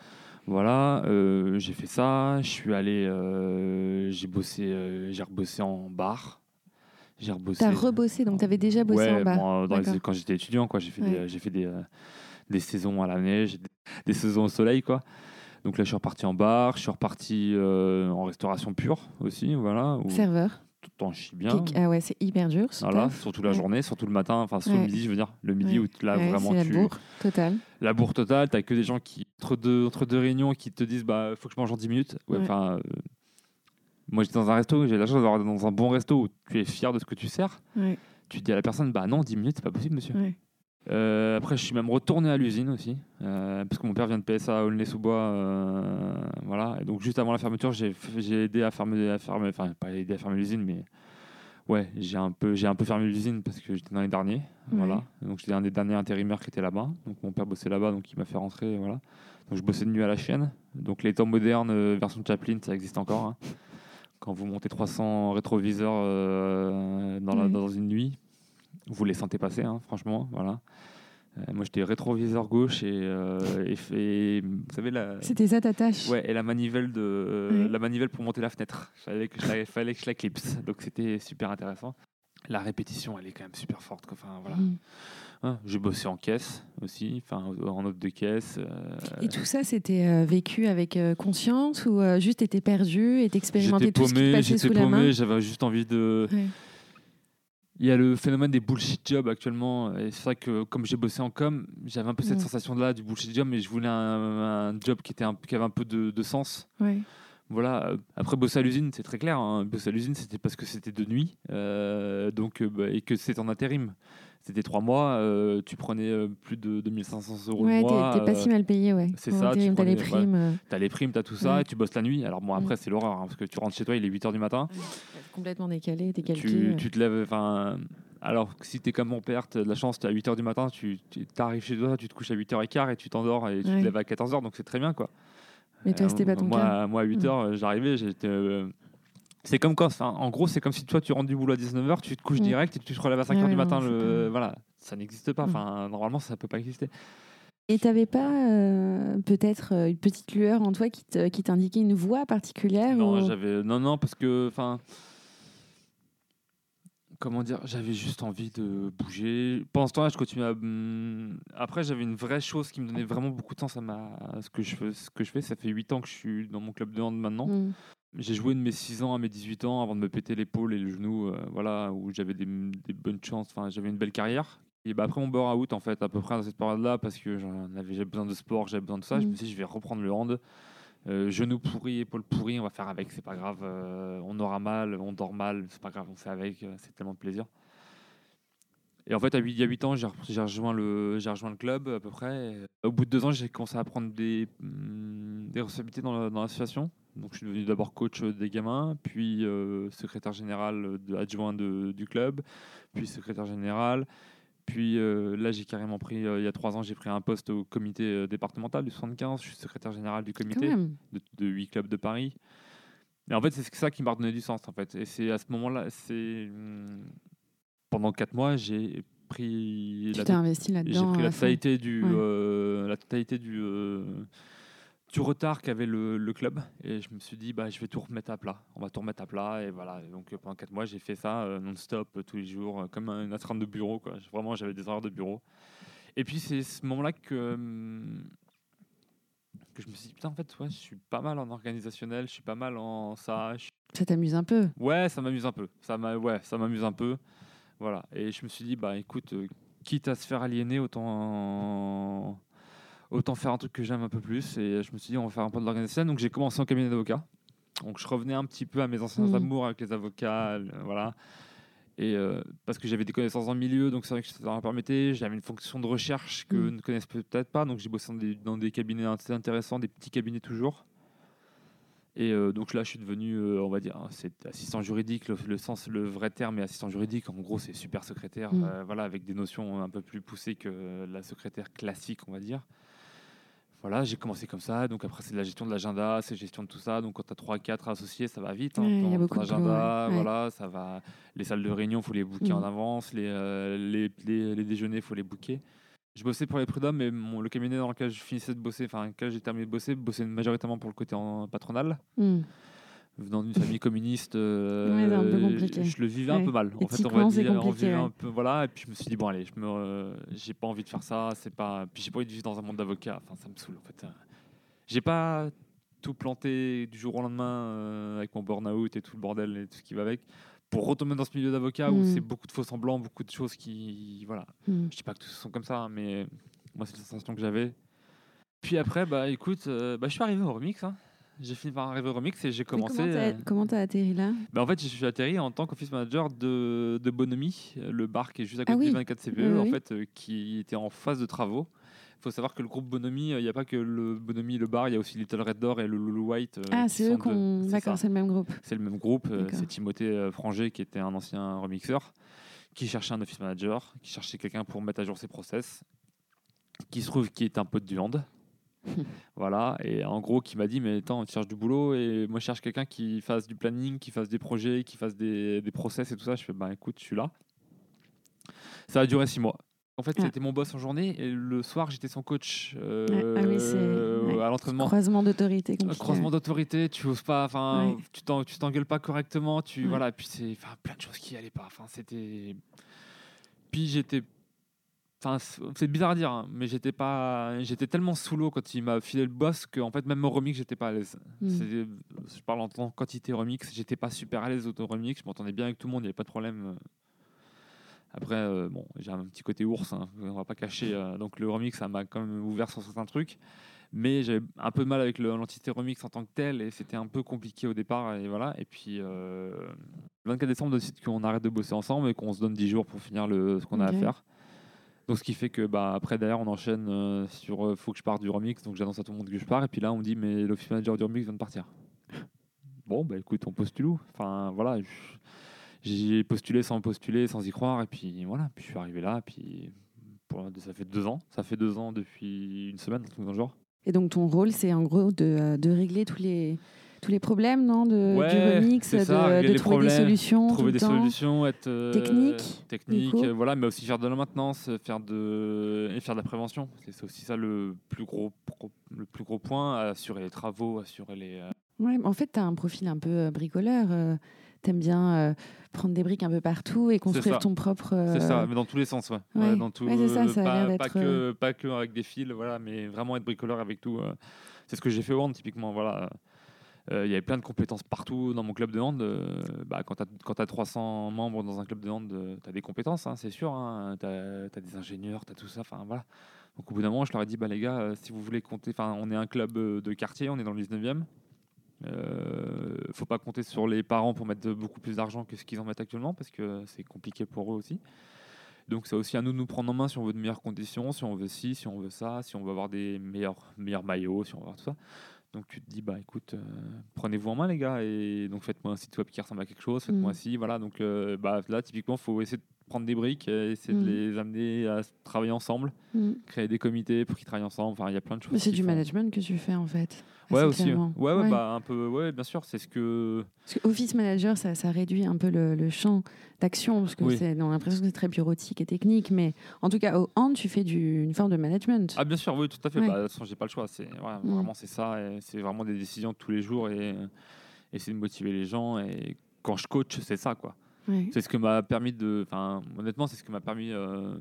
Voilà, euh, j'ai fait ça. Je suis allé, euh, j'ai bossé, euh, j'ai rebossé en bar. J'ai rebossé. T'as rebossé, donc t'avais déjà bossé ouais, en bas. bon, dans les- D'accord. quand j'étais étudiant, quoi, j'ai fait, Ouais. des, j'ai fait des, des saisons à la neige, des, des saisons au soleil, quoi. Donc là, je suis reparti en bar, je suis reparti en restauration pure aussi, voilà, où Serveur. Tout en chie bien. Ah ouais, c'est hyper dur. ce Voilà, surtout la Ouais. journée, surtout le matin, enfin surtout Ouais. le midi, je veux dire, le midi Ouais. où là vraiment c'est la tu bourre totale. la bourre totale, t'as que des gens qui entre deux entre deux réunions qui te disent bah faut que je mange en 10 minutes. Enfin euh, moi j'étais dans un resto, j'ai la chance d'avoir dans un bon resto où tu es fier de ce que tu sers. Tu dis à la personne bah non, 10 minutes, c'est pas possible monsieur. Euh, après, je suis même retourné à l'usine aussi, euh, parce que mon père vient de PSA à Aulnay-sous-Bois. euh, voilà. Et donc, juste avant la fermeture, j'ai j'ai aidé à fermer, à fermer, enfin, pas aidé à fermer l'usine, mais ouais, j'ai un peu, j'ai un peu fermé l'usine parce que j'étais dans les derniers. Voilà. Donc, j'étais un des derniers intérimaires qui était là-bas. Donc, mon père bossait là-bas, donc il m'a fait rentrer. Voilà. Donc, je bossais de nuit à la chaîne. Donc, les temps modernes, version Chaplin, ça existe encore. hein. Quand vous montez 300 rétroviseurs dans, la- Ouais. dans une nuit, vous les sentez passer, hein, franchement. Voilà. Euh, moi, j'étais rétroviseur gauche et, euh, et, vous savez, la, C'était ça ta tâche ouais, et la manivelle, de, euh, la manivelle pour monter la fenêtre. Il fallait que je fallait que je la clipse. Donc, c'était super intéressant. La répétition, elle est quand même super forte. Enfin, voilà. Mm. Hein, J'ai bossé en caisse aussi, enfin, en note de caisse. euh, Et tout ça, c'était vécu avec conscience ou juste t'étais perdu et t'expérimentais tout ce qui te paumé, passait sous la main paumé, j'avais juste envie de. Ouais. Il y a le phénomène des bullshit jobs actuellement. Et c'est vrai que comme j'ai bossé en com, j'avais un peu cette Mm. sensation-là du bullshit job, mais je voulais un, un job qui, était un- qui avait un peu de, de sens. Voilà. euh, Après, bosser à l'usine, c'est très clair. hein. Bosser à l'usine, c'était parce que c'était de nuit euh, donc, euh, bah, et que c'est en intérim. C'était trois mois, euh, tu prenais euh, plus de 2500 euros Ouais, le mois. t'es t'es pas euh, si mal payé, ouais. c'est Pour ça, tu T'as les primes. euh, T'as les primes, t'as tout ça, Ouais. et tu bosses la nuit. Alors bon, après, Mm. c'est l'horreur, hein, parce que tu rentres chez toi, il est 8h du matin. complètement décalé, décalqué. Tu, ouais. tu te lèves, enfin... Alors que si t'es comme mon père, t'as de la chance, t'es à 8h du matin, tu tu- t'arrives chez toi, tu te couches à 8h15 et tu t'endors et tu Ouais. te lèves à 14h, donc c'est très bien, quoi. Mais toi, Euh, c'était pas ton moi, cas. Moi, à 8h, j'arrivais, j'étais... euh, C'est comme quand, en gros, c'est comme si toi tu rentres du boulot à 19h, tu te couches Mm. direct et tu te relèves à 5h Ouais, du matin. Le... Voilà, ça n'existe pas. Mm. Enfin, normalement, ça peut pas exister. Et t'avais pas euh, peut-être euh, une petite lueur en toi qui te- qui t'indiquait une voix particulière Non, ou- j'avais non non parce que enfin comment dire, j'avais juste envie de bouger. Pendant ce temps-là, je continuais à après j'avais une vraie chose qui me donnait vraiment beaucoup de sens à ma ce que je fais ce que je fais, ça fait 8 ans que je suis dans mon club de hand maintenant. Mm. J'ai joué de mes 6 ans à mes 18 ans avant de me péter l'épaule et le genou euh, voilà où j'avais des, des bonnes chances, enfin j'avais une belle carrière. Et bah après mon burn-out en fait à peu près dans cette période-là parce que j'avais besoin de sport, j'avais besoin de ça, je Mm. me suis dit je vais reprendre le hand. Euh, genou pourri, épaule pourrie, on va faire avec, c'est pas grave. euh, on aura mal, on dort mal, c'est pas grave, on fait avec, c'est tellement de plaisir. Et en fait, à il y a 8 ans, j'ai re- j'ai rejoint, le, rejoint le club à peu près. et au bout de deux ans, j'ai commencé à prendre des, hum, des responsabilités dans la- dans l'association. Donc, je suis devenu d'abord coach des gamins, puis euh, secrétaire général de, adjoint de- du club, puis secrétaire général. Puis euh, là, j'ai carrément pris, euh, il y a trois ans, j'ai pris un poste au comité départemental du 75. Je suis secrétaire général du comité de, de 8 clubs de Paris. Et en fait, c'est ça qui m'a redonné du sens, en fait. Et c'est à ce moment-là, c'est... hum, Pendant 4 mois, j'ai pris Tu la, t'es investi j'ai là-dedans. pris à la totalité du, Ouais. euh, la totalité du, du retard qu'avait le, le club. Et je me suis dit, bah, je vais tout remettre à plat. On va tout remettre à plat. Et voilà. Et donc euh, pendant 4 mois, j'ai fait ça euh, non-stop, euh, tous les jours, comme une astreinte de bureau. Quoi. Vraiment, j'avais des horaires de bureau. Et puis c'est ce moment-là que, hum, que je me suis dit, putain, en fait, ouais, je suis pas mal en organisationnel, je suis pas mal en ça. je Ça t'amuse un peu? Ouais, ça m'amuse un peu. Ça m'a, ouais, ça m'amuse un peu. Voilà. Et je me suis dit, bah écoute, quitte à se faire aliéner, autant, autant faire un truc que j'aime un peu plus. Et je me suis dit, on va faire un peu de l'organisation. Donc j'ai commencé en cabinet d'avocat. Donc je revenais un petit peu à mes anciens Mhm. amours avec les avocats, voilà. Et euh, parce que j'avais des connaissances le milieu, donc c'est vrai que ça me permettait. J'avais une fonction de recherche que Mhm. ne connaissent peut-être pas, donc j'ai bossé dans des, dans des cabinets assez intéressants, des petits cabinets toujours. Et euh, donc là, je suis devenu, euh, on va dire, hein, c'est assistant juridique, le, le sens, le vrai terme est assistant juridique. En gros, c'est super secrétaire, Mm. voilà, avec des notions un peu plus poussées que la secrétaire classique, on va dire. Voilà, j'ai commencé comme ça. Donc après, c'est de la gestion de l'agenda, c'est gestion de tout ça. Donc quand tu as 3-4 associés, ça va vite. hein, Ouais, y a ton- ton beaucoup de ouais. Ouais. voilà, ça va. Les salles de réunion, faut les booker en Mm. avance. Les, euh, les, les, les déjeuners, faut les booker. Je bossais pour les prud'hommes, mais mon- le cabinet dans lequel je finissais de bosser, enfin, lequel j'ai terminé de bosser, bossait majoritairement pour le côté en patronal. Mm. Venant d'une famille communiste, euh, Ouais, je le vivais un peu mal. En fait, on va dire, on vivait ouais. un peu, voilà. Et puis je me suis dit bon allez, je me, euh, j'ai pas envie de faire ça. C'est pas, puis j'ai pas envie de vivre dans un monde d'avocats. Enfin, ça me saoule en fait. J'ai pas tout planté du jour au lendemain euh, avec mon burn-out et tout le bordel et tout ce qui va avec pour retomber dans ce milieu d'avocat où Mm. c'est beaucoup de faux semblants, beaucoup de choses qui, voilà. Mm. Je dis pas que tous sont comme ça, hein, mais moi c'est la sensation que j'avais. Puis après, bah écoute, bah, je suis arrivé au remix. hein. J'ai fini par arriver au remix et j'ai commencé. Comment euh, Comment t'as atterri là? Bah, en fait, je suis atterri en tant qu'office manager de, de Bonomi, le bar qui est juste à côté Ah oui. du 24 CPE, Oui, en oui. fait, euh, qui était en phase de travaux. Il faut savoir que le groupe Bonomi, euh, il n'y a pas que le Bonomi, le bar, il y a aussi Little Red Door et le Lulu White. Ah, c'est eux qu'on. D'accord, c'est le même groupe. C'est le même groupe. C'est Timothée Franger, qui était un ancien remixeur, qui cherchait un office manager, qui cherchait quelqu'un pour mettre à jour ses process, qui se trouve qui est un pote du hand. voilà, et en gros, qui m'a dit Mais attends, tu cherches du boulot, et moi, je cherche quelqu'un qui fasse du planning, qui fasse des projets, qui fasse des, des process et tout ça. Je fais Bah écoute, je suis là. Ça a duré six mois. En fait, c'était mon boss en journée, et le soir, j'étais son coach euh, Ouais, ah oui, c'est- ouais. à l'entraînement. Croisement d'autorité croisement d'autorité, tu oses pas, enfin, tu t'en- tu t'engueules pas correctement, tu voilà, puis c'est plein de choses qui allaient pas, enfin c'était, puis j'étais, enfin c'est bizarre à dire, hein, mais j'étais pas, j'étais tellement sous l'eau quand il m'a filé le boss que en fait même au remix j'étais pas à l'aise. Mm. C'est- Je parle en tant que quantité remix, j'étais pas super à l'aise au remix, je m'entendais bien avec tout le monde, il y avait pas de problème. Après, euh, bon, j'ai un petit côté ours, hein, on va pas cacher. euh, donc le remix, ça m'a quand même ouvert sur certains trucs. Mais j'avais un peu de mal avec le- l'entité remix en tant que telle et c'était un peu compliqué au départ. Et voilà. Et puis, euh, le 24 décembre, on décide qu'on arrête de bosser ensemble et qu'on se donne 10 jours pour finir le, ce qu'on a à faire. Donc, ce qui fait que bah, après, derrière, on enchaîne euh, sur euh, faut que je parte du remix. Donc, j'annonce à tout le monde que je pars. Et puis là, on me dit mais l'office manager du remix vient de partir. Bon, bah écoute, on postule où? Enfin, voilà. J'ai postulé sans postuler, sans y croire. Et puis voilà. Puis je suis arrivé là. Puis ça fait deux ans. Ça fait deux ans depuis une semaine, dans le genre. Et donc ton rôle, c'est en gros de, euh, de régler tous les, tous les problèmes, non de, Ouais, Du remix, de, ça, trouver des solutions. trouver des temps. solutions, être euh, Technique, technique, euh, voilà, mais aussi faire de la maintenance, faire de et faire de la prévention. C'est aussi ça le plus gros pro- le plus gros point, assurer les travaux, assurer les. euh, Ouais, en fait, tu as un profil un peu euh, bricoleur. T'aimes bien prendre des briques un peu partout et construire ton propre. C'est ça, mais dans tous les sens, ouais. ouais. Ouais, dans tout, ça, ça a pas, pas que pas que avec des fils, voilà, mais vraiment être bricoleur avec tout. C'est ce que j'ai fait au hand typiquement, voilà. Euh, Il y avait plein de compétences partout dans mon club de hand. euh, bah, quand tu as, 300 membres dans un club de hand, tu as des compétences, hein, c'est sûr. Tu as, des ingénieurs, tu as tout ça. Enfin, voilà. Donc au bout d'un moment, je leur ai dit, bah, les gars, euh, si vous voulez compter, on est un club euh, de quartier, on est dans le 19e. Euh, faut pas compter sur les parents pour mettre beaucoup plus d'argent que ce qu'ils en mettent actuellement parce que c'est compliqué pour eux aussi. Donc c'est aussi à nous de nous prendre en main si on veut de meilleures conditions, si on veut ci, si on veut ça, si on veut avoir des meilleurs, meilleurs maillots, si on veut avoir tout ça. Donc tu te dis bah écoute, euh, prenez-vous en main les gars et donc faites-moi un site web qui ressemble à quelque chose, faites-moi Mm. ci, voilà. Donc euh, bah là typiquement faut essayer de prendre des briques, et essayer Mm. de les amener à travailler ensemble, mm. créer des comités pour qu'ils travaillent ensemble. Enfin il y a plein de choses. C'est du font- management que tu fais en fait. Ouais aussi. Ouais, ouais, Ouais. bah un peu, ouais bien sûr c'est ce que Parce que Office Manager, ça, ça réduit un peu le, le champ d'action, parce que Oui. c'est, on a l'impression que c'est très bureautique et technique, mais en tout cas, au hand, tu fais du, une forme de management. Ah bien sûr, oui, tout à fait. Ouais. Bah, de toute façon, j'ai pas le choix. C'est Mm. vraiment c'est ça. et C'est vraiment des décisions de tous les jours et essayer de motiver les gens. Et quand je coach, c'est ça quoi. Ouais. C'est ce que m'a permis de. Enfin, honnêtement, c'est ce que m'a permis euh,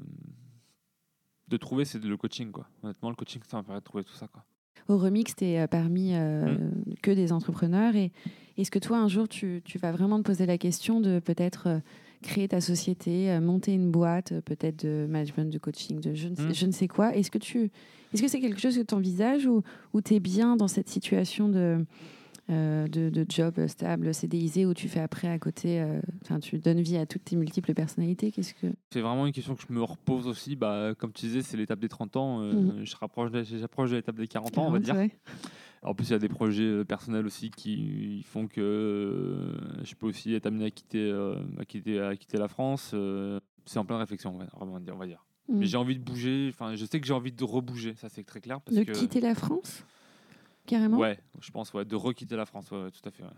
de trouver, c'est le coaching quoi. Honnêtement, le coaching, ça m'a permis de trouver tout ça quoi. Au remix, tu es parmi euh, Mm. que des entrepreneurs. Et est-ce que toi, un jour, tu, tu vas vraiment te poser la question de peut-être euh, créer ta société, euh, monter une boîte, euh, peut-être de management, de coaching, de je ne sais, Mm. je ne sais quoi? Est-ce que tu est-ce que c'est quelque chose que tu envisages ou, ou tu es bien dans cette situation de, euh, de, de job stable, CDIsé, où tu fais après à côté, euh, tu donnes vie à toutes tes multiples personnalités Qu'est-ce que C'est vraiment une question que je me repose aussi. Bah, comme tu disais, c'est l'étape des 30 ans. euh, Mhm. Je rapproche, j'approche de l'étape des 40 ans, on va 40, dire. En plus, il y a des projets personnels aussi qui font que je peux aussi être amené à quitter, à quitter, à quitter la France. c'est en pleine réflexion, on va dire. Mais j'ai envie de bouger. Enfin, je sais que j'ai envie de rebouger. Ça, c'est très clair. Parce De que, quitter la France? Carrément Ouais, je pense, ouais, de requitter la France. Ouais, ouais, tout à fait. Ouais.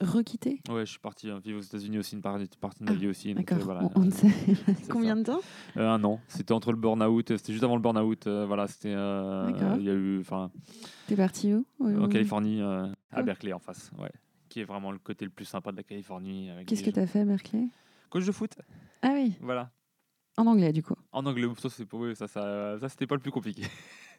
Requitter Ouais, je suis parti euh, vivre aux États-unis aussi, une partie, partie de ma Ah, vie aussi. donc, D'accord. euh, voilà, on, on ne sait combien de temps Euh, un an. C'était entre le burn-out. euh, C'était juste avant le burn-out. euh, voilà, c'était. euh, D'accord. Il y a eu. Enfin, T'es parti où Ouais, en ouais. Californie, euh, à. Berkeley en face. Ouais. Qui est vraiment le côté le plus sympa de la Californie. avec Qu'est-ce des que tu as fait à Berkeley Coach de foot, Ah oui, voilà. en anglais du coup. En anglais, ça, c'est pas, oui, ça, ça, ça c'était pas le plus compliqué.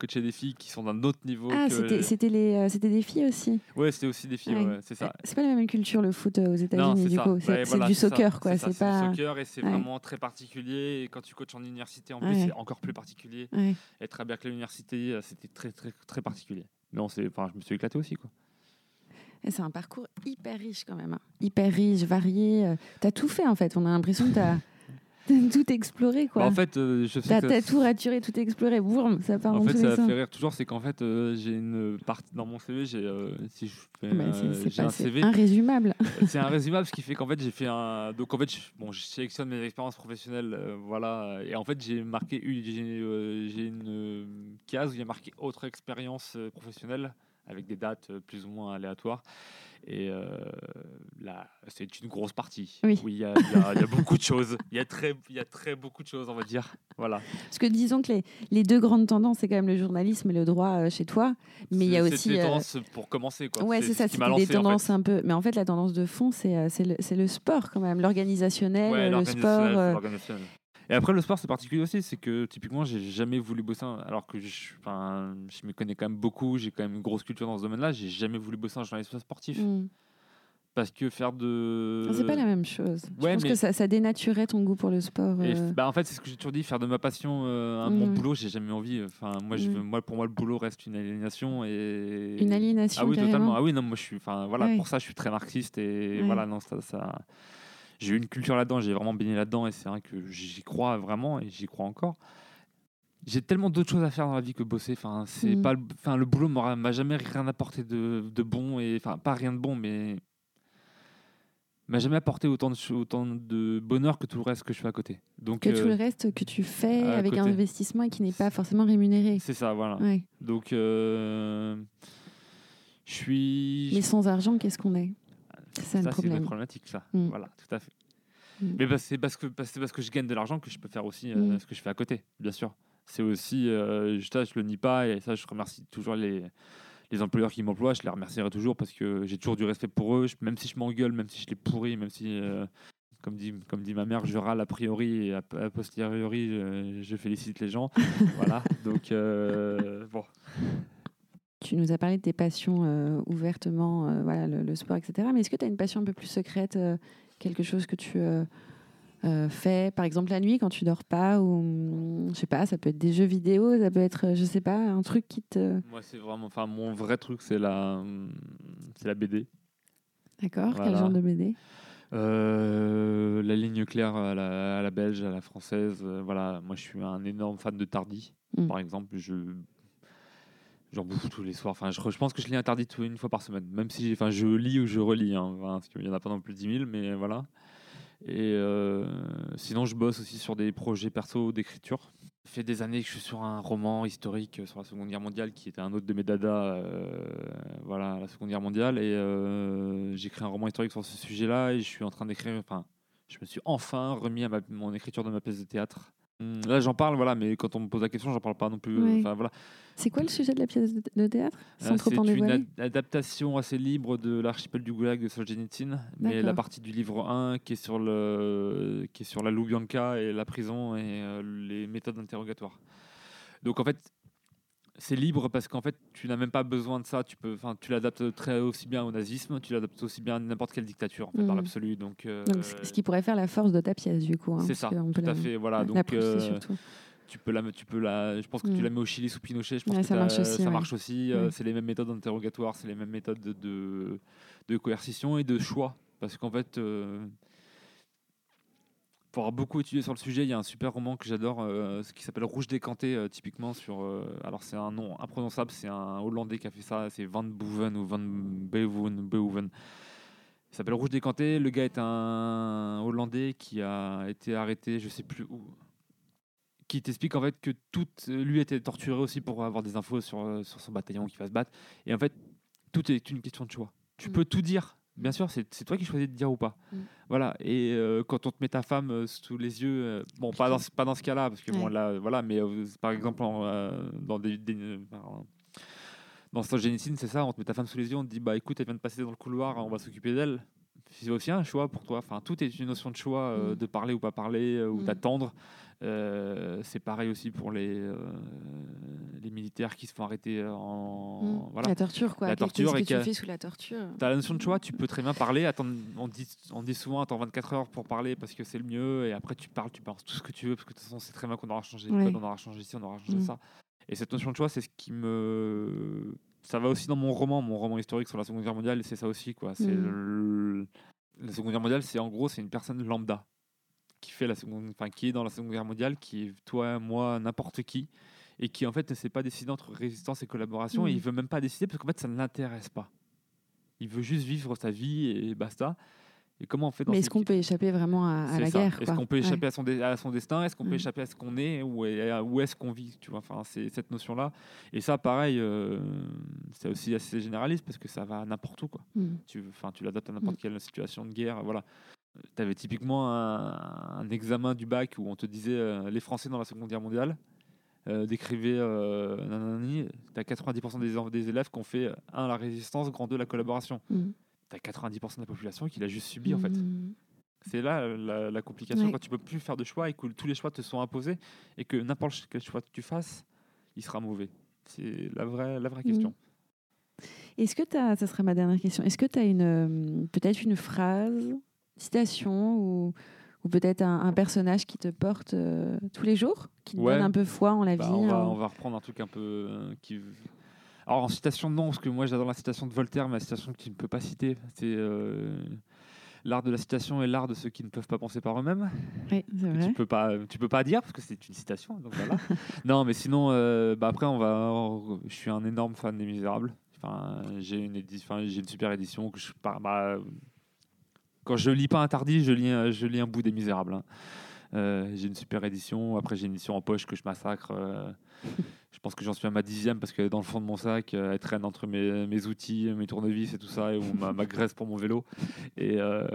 Coacher des filles qui sont d'un autre niveau. Ah, que- c'était les euh, des filles aussi. Ouais, c'était aussi des filles, Ouais. ouais, c'est ça. C'est pas la même culture le foot euh, aux États-Unis c'est du ça. coup. C'est voilà, du ça, soccer quoi. C'est pas. du soccer et c'est vraiment très particulier. Et quand tu coaches en université, en plus, c'est encore plus particulier. Être à Berkeley Université, euh, c'était très, très, très particulier. Non, c'est, enfin, je me suis éclaté aussi, quoi. C'est un parcours hyper riche quand même. hein. Hyper riche, varié. euh, T'as tout fait en fait. On a l'impression que t'as t'as tout exploré quoi. Bah, en fait, euh, je sais T'as que t'as tout raturé, tout exploré. Boum, ça part En dans fait, tous ça les sens. fait rire toujours, c'est qu'en fait, euh, j'ai une partie dans mon CV, j'ai, euh, si je fais, Bah, c'est- euh, c'est j'ai pas- un c'est CV, irrésumable. c'est un résumable, ce qui fait qu'en fait, j'ai fait un, donc en fait, je, bon, je sélectionne mes expériences professionnelles, euh, voilà, et en fait, j'ai marqué, une- j'ai, euh, j'ai une euh, case où il y a marqué autre expérience euh, professionnelle avec des dates euh, plus ou moins aléatoires. Et euh, là, c'est une grosse partie. Oui. il y, a, y y beaucoup de choses. Il y a très, y a très beaucoup de choses, on va dire. Voilà. Parce que disons que les, les deux grandes tendances, c'est quand même le journalisme et le droit euh, chez toi. Mais il y a C'est- aussi. C'est des euh, tendances pour commencer, quoi. Ouais, c'est ce ça, c'était des lancé, en fait. tendances un peu. Mais en fait, la tendance de fond, c'est c'est le, c'est le sport quand même, l'organisationnel, Ouais, le sport. Euh. Et après, le sport, c'est particulier aussi. C'est que typiquement, j'ai jamais voulu bosser. un- Alors que je, je me connais quand même beaucoup, j'ai quand même une grosse culture dans ce domaine-là. J'ai jamais voulu bosser en journalisme sportif. hmm. Parce que faire de. Ah, C'est pas la même chose. Je ouais, pense mais- que ça, ça dénaturait ton goût pour le sport. Et euh. bah, en fait, c'est ce que j'ai toujours dit, faire de ma passion euh, un- mon Mm. boulot, j'ai jamais envie. Enfin, moi, je Mm. veux- moi, pour moi, le boulot reste une aliénation et Une aliénation, Ah oui, carrément. totalement. Ah oui, non, moi, je suis. Enfin, voilà, Ouais. pour ça, je suis très marxiste et Ouais. voilà, non, ça, ça. J'ai eu une culture là-dedans, j'ai vraiment baigné là-dedans et c'est vrai que j'y crois vraiment et j'y crois encore. J'ai tellement d'autres choses à faire dans la vie que bosser. Enfin, c'est Mhm. pas, le- enfin, le boulot m'a jamais rien apporté de, de bon et enfin pas rien de bon, mais m'a jamais apporté autant de, autant de bonheur que tout le reste que je fais à côté. Donc Que tout le euh, reste que tu fais avec un investissement et qui n'est pas forcément rémunéré. c'est ça, voilà. Ouais. Donc euh, je suis. Mais sans argent, qu'est-ce qu'on est? Ça, c'est une problématique, ça. Mm. Voilà, tout à fait. Mm. Mais bah, c'est parce que parce- c'est parce que je gagne de l'argent que je peux faire aussi euh, Mm. ce que je fais à côté, bien sûr. C'est aussi, euh, je, ça, je le nie pas et ça, je remercie toujours les, les employeurs qui m'emploient. Je les remercierai toujours parce que j'ai toujours du respect pour eux, Je- même si je m'engueule, même si je les pourris, même si, euh, comme, dit, comme dit ma mère, je râle a priori et a, a posteriori, je, je félicite les gens. voilà, donc euh, bon. Tu nous as parlé de tes passions euh, ouvertement, euh, voilà, le, le sport, etc. Mais est-ce que tu as une passion un peu plus secrète, euh, quelque chose que tu fais, par exemple la nuit quand tu dors pas, ou je sais pas, ça peut être des jeux vidéo, ça peut être, je sais pas, un truc qui te. Moi, c'est vraiment, enfin, mon vrai truc, c'est la, c'est la BD. D'accord Quel genre de BD la ligne claire à la, à la belge, à la française. voilà, moi je suis un énorme fan de Tardy, Mm. par exemple. Je j'en bouffe tous les soirs. Enfin, je, pense que je lis tout- une fois par semaine, même si, enfin, je lis ou je relis, hein, parce qu'il y en a pas non plus 10 000, mais voilà. Et euh, sinon, je bosse aussi sur des projets perso d'écriture. Ça fait des années que je suis sur un roman historique sur la Seconde Guerre mondiale, qui était un autre de mes dadas, euh, voilà, la Seconde Guerre mondiale. Et euh, j'écris un roman historique sur ce sujet-là, et je suis en train d'écrire. Enfin, je me suis enfin remis à ma- mon écriture de ma pièce de théâtre. Hum, Là, j'en parle, voilà, mais quand on me pose la question, j'en parle pas non plus. euh. Enfin, voilà. C'est quoi le sujet de la pièce de, théâtre? Sans Euh, trop C'est en une ad- adaptation assez libre de l'archipel du Goulag de Solzhenitsyn, mais la partie du livre 1 qui est sur, le, qui est sur la Loubianka et la prison et euh, les méthodes d'interrogatoire. Donc en fait, c'est libre parce qu'en fait, tu n'as même pas besoin de ça. Tu peux, enfin, tu l'adaptes très aussi bien au nazisme, tu l'adaptes aussi bien à n'importe quelle dictature en fait, dans Mhm. l'absolu. Donc, euh, Donc, ce qui pourrait faire la force de ta pièce, du coup. hein, c'est ça, tout à fait. Voilà, la donc euh, tu peux la, tu peux la, je pense que tu Mm. la mets au Chili sous Pinochet. Je pense Ouais, que ça marche aussi, Ça ouais. marche aussi. euh, c'est les mêmes méthodes d'interrogatoire, c'est les mêmes méthodes de, de, de coercition et de choix. Parce qu'en fait, euh, pour avoir beaucoup étudié sur le sujet, il y a un super roman que j'adore, euh, qui s'appelle Rouge décanté, euh, typiquement sur. euh, alors c'est un nom imprononçable, c'est un Hollandais qui a fait ça, c'est Van Boeven ou Van Beuven, Beuven. Il s'appelle Rouge décanté. Le gars est un Hollandais qui a été arrêté, je sais plus où, qui t'explique en fait que tout lui a été torturé aussi pour avoir des infos sur, euh, sur son bataillon qui va se battre. Et en fait, tout est une question de choix. Tu Mm. peux tout dire, bien sûr, c'est toi qui choisis de dire ou pas. Mm. Voilà. Et euh, quand on te met ta femme euh, sous les yeux, euh, bon, pas dans, ce- pas dans ce cas-là, parce que bon, Ouais. là, voilà, mais par exemple, en, dans des. des- dans c'est ça, on te met ta femme sous les yeux, on te dit, bah écoute, elle vient de passer dans le couloir, on va s'occuper d'elle. C'est aussi un choix pour toi. Enfin, tout est une notion de choix, euh, Mm. de parler ou pas parler, euh, ou Mm. d'attendre. Euh, c'est pareil aussi pour les, les militaires qui se font arrêter en. Mm. Voilà. La torture, quoi. La torture que et tu que- fais sous la torture? Tu as la notion de choix, tu peux très bien parler. Attendre, on, dit, on dit souvent attends 24 heures pour parler parce que c'est le mieux. Et après, tu parles, tu penses tout ce que tu veux parce que de toute façon, c'est très bien qu'on aura changé le Ouais. code, on aura changé ci, on aura changé ça. Et cette notion de choix, c'est ce qui me. Ça va aussi dans mon roman, mon roman historique sur la Seconde Guerre mondiale, c'est ça aussi. Quoi. C'est Mm. le- La Seconde Guerre mondiale, c'est en gros, c'est une personne lambda qui, fait la seconde... enfin, qui est dans la Seconde Guerre mondiale, qui est toi, moi, n'importe qui, et qui en fait ne sait pas décider entre résistance et collaboration, et Mm. il veut même pas décider parce qu'en fait, ça ne l'intéresse pas. Il veut juste vivre sa vie et basta. Et comment on fait dans Mais est-ce qu'on peut échapper vraiment à, la ça. guerre Est-ce qu'on peut Ouais. échapper à, son dé- à son destin? Est-ce qu'on peut Mm. échapper à ce qu'on est? Ou où est-ce qu'on vit? Tu vois enfin, C'est cette notion-là. Et ça, pareil, euh, c'est aussi assez généraliste parce que ça va n'importe où. Quoi. Mm. Tu, enfin, tu l'adaptes à n'importe quelle situation de guerre. Voilà. Tu avais typiquement un, un examen du bac où on te disait euh, les Français dans la Seconde Guerre mondiale. Euh, décrivez euh, nanani, t'as 90% des, élèves qui ont fait 1 la résistance, grand 2 la collaboration. Mm. T'as 90% de la population qui l'a juste subi en fait. Mm. C'est là euh, la, la complication Ouais. quand tu peux plus faire de choix et que tous les choix te sont imposés et que n'importe quel choix que tu fasses, il sera mauvais. C'est la vraie, la vraie Mhm. question. Est-ce que tu as, ça sera ma dernière question, est-ce que tu as une, euh, peut-être une phrase, citation ou, ou peut-être un, un personnage qui te porte euh, tous les jours, qui te Ouais. donne un peu foi en la Bah, vie on, va, en- on va reprendre un truc un peu euh, qui. Alors en citation non, parce que moi j'adore la citation de Voltaire, mais la citation que tu ne peux pas citer, c'est euh, l'art de la citation est l'art de ceux qui ne peuvent pas penser par eux-mêmes. Oui, c'est vrai. Tu peux pas, tu peux pas dire parce que c'est une citation. Donc voilà. non, mais sinon, euh, bah après, on va. Je suis un énorme fan des Misérables. Enfin, j'ai une j'ai super édition que je bah, quand je lis pas interdit, je lis, un- je lis un bout des Misérables. hein. Euh, j'ai une super édition. Après, j'ai une édition en poche que je massacre. je pense que j'en suis à ma dixième parce qu'elle est dans le fond de mon sac. euh, Elle traîne entre mes, mes outils, mes tournevis et tout ça, et ou ma, ma graisse pour mon vélo. Et euh,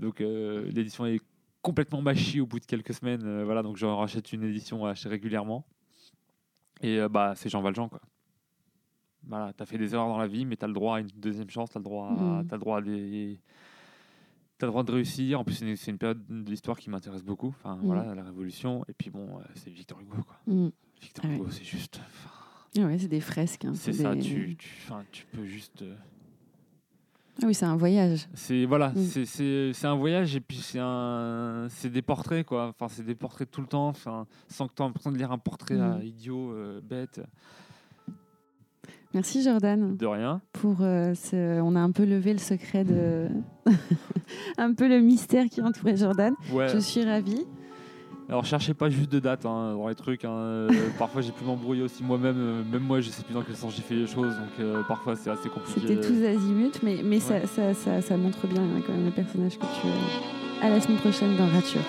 donc, euh, l'édition est complètement mâchie au bout de quelques semaines. euh, voilà, donc j'en rachète une édition assez régulièrement. Et bah, c'est Jean Valjean, quoi. Voilà, t'as fait des erreurs dans la vie, mais t'as le droit à une deuxième chance, t'as le droit, à, Mm. t'as le droit à des, t'as le droit de réussir. En plus, c'est une, période de l'histoire qui m'intéresse beaucoup. Enfin, Mm. voilà, la Révolution. Et puis bon, euh, c'est Victor Hugo, quoi. Mm. Victor Ah ouais. C'est juste. Ah ouais, c'est des fresques. hein, C'est ça, des- tu, tu, peux juste. euh, Ah oui, c'est un voyage. C'est voilà, Mm. c'est- un voyage et puis c'est un, c'est des portraits quoi. Enfin, c'est des portraits tout le temps, enfin, sans que tu aies l'impression de lire un portrait Mm. euh, idiot, euh, bête, Merci Jordan. de rien. Pour euh, ce- on a un peu levé le secret de, un peu le mystère qui entourait Jordan. Ouais. Je suis ravie. Alors cherchez pas juste de date hein, dans les trucs. hein. Euh, parfois j'ai pu m'embrouiller aussi moi-même. euh, Même moi, je sais plus dans quel sens j'ai fait les choses, donc euh, parfois c'est assez compliqué. C'était tous azimuts, mais, mais ça, Ouais. ça, ça, ça montre bien hein, quand même le personnage que tu es. À la semaine prochaine dans Rature.